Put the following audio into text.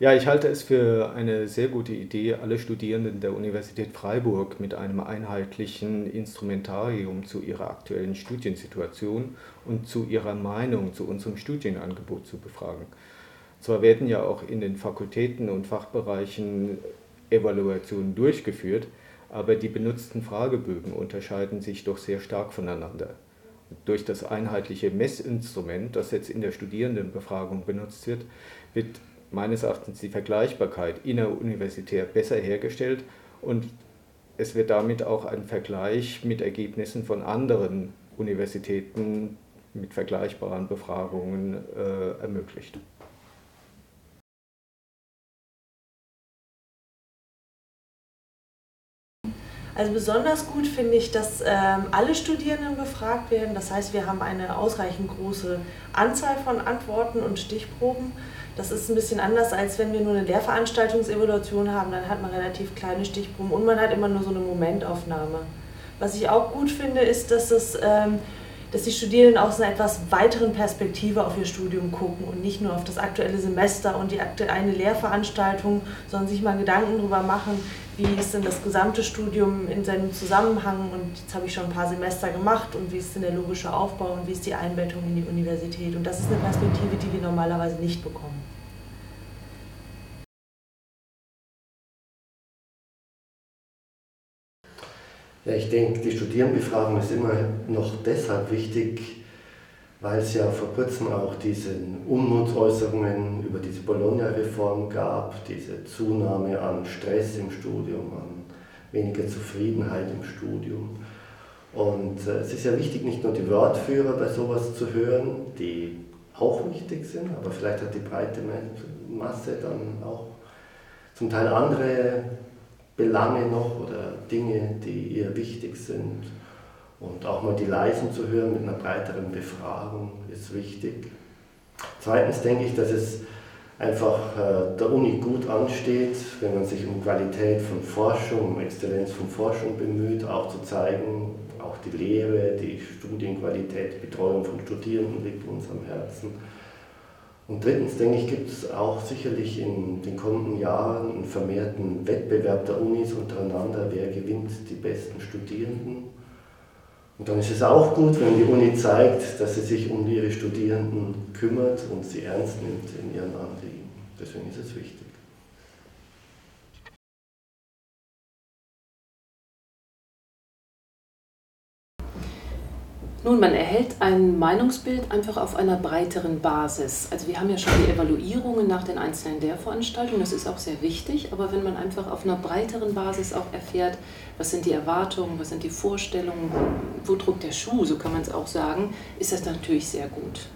Ja, ich halte es für eine sehr gute Idee, alle Studierenden der Universität Freiburg mit einem einheitlichen Instrumentarium zu ihrer aktuellen Studiensituation und zu ihrer Meinung zu unserem Studienangebot zu befragen. Zwar werden ja auch in den Fakultäten und Fachbereichen Evaluationen durchgeführt, aber die benutzten Fragebögen unterscheiden sich doch sehr stark voneinander. Durch das einheitliche Messinstrument, das jetzt in der Studierendenbefragung benutzt wird, wird meines Erachtens die Vergleichbarkeit inneruniversitär besser hergestellt und es wird damit auch ein Vergleich mit Ergebnissen von anderen Universitäten mit vergleichbaren Befragungen äh, ermöglicht. Also besonders gut finde ich, dass ähm, alle Studierenden befragt werden. Das heißt, wir haben eine ausreichend große Anzahl von Antworten und Stichproben. Das ist ein bisschen anders, als wenn wir nur eine Lehrveranstaltungsevaluation haben. Dann hat man relativ kleine Stichproben und man hat immer nur so eine Momentaufnahme. Was ich auch gut finde, ist, dass es ähm, dass die Studierenden aus einer etwas weiteren Perspektive auf ihr Studium gucken und nicht nur auf das aktuelle Semester und die aktuelle Lehrveranstaltung, sondern sich mal Gedanken darüber machen, wie ist denn das gesamte Studium in seinem Zusammenhang und jetzt habe ich schon ein paar Semester gemacht und wie ist denn der logische Aufbau und wie ist die Einbettung in die Universität und das ist eine Perspektive, die wir normalerweise nicht bekommen. Ja, ich denke, die Studierendenbefragung ist immer noch deshalb wichtig, weil es ja vor kurzem auch diese Unmutsäußerungen über diese Bologna-Reform gab, diese Zunahme an Stress im Studium, an weniger Zufriedenheit im Studium. Und äh, es ist ja wichtig, nicht nur die Wortführer bei sowas zu hören, die auch wichtig sind, aber vielleicht hat die breite Masse dann auch zum Teil andere Belange noch oder Dinge, die ihr wichtig sind. Und auch mal die Leisen zu hören mit einer breiteren Befragung ist wichtig. Zweitens denke ich, dass es einfach äh, der Uni gut ansteht, wenn man sich um Qualität von Forschung, um Exzellenz von Forschung bemüht, auch zu zeigen, auch die Lehre, die Studienqualität, die Betreuung von Studierenden liegt uns am Herzen und drittens, denke ich, gibt es auch sicherlich in den kommenden Jahren einen vermehrten Wettbewerb der Unis untereinander, wer gewinnt die besten Studierenden. Und dann ist es auch gut, wenn die Uni zeigt, dass sie sich um ihre Studierenden kümmert und sie ernst nimmt in ihren Anliegen. Deswegen ist es wichtig. Nun, man erhält ein Meinungsbild einfach auf einer breiteren Basis. Also wir haben ja schon die Evaluierungen nach den einzelnen Lehrveranstaltungen, das ist auch sehr wichtig, aber wenn man einfach auf einer breiteren Basis auch erfährt, was sind die Erwartungen, was sind die Vorstellungen, wo druckt der Schuh, so kann man es auch sagen, ist das natürlich sehr gut.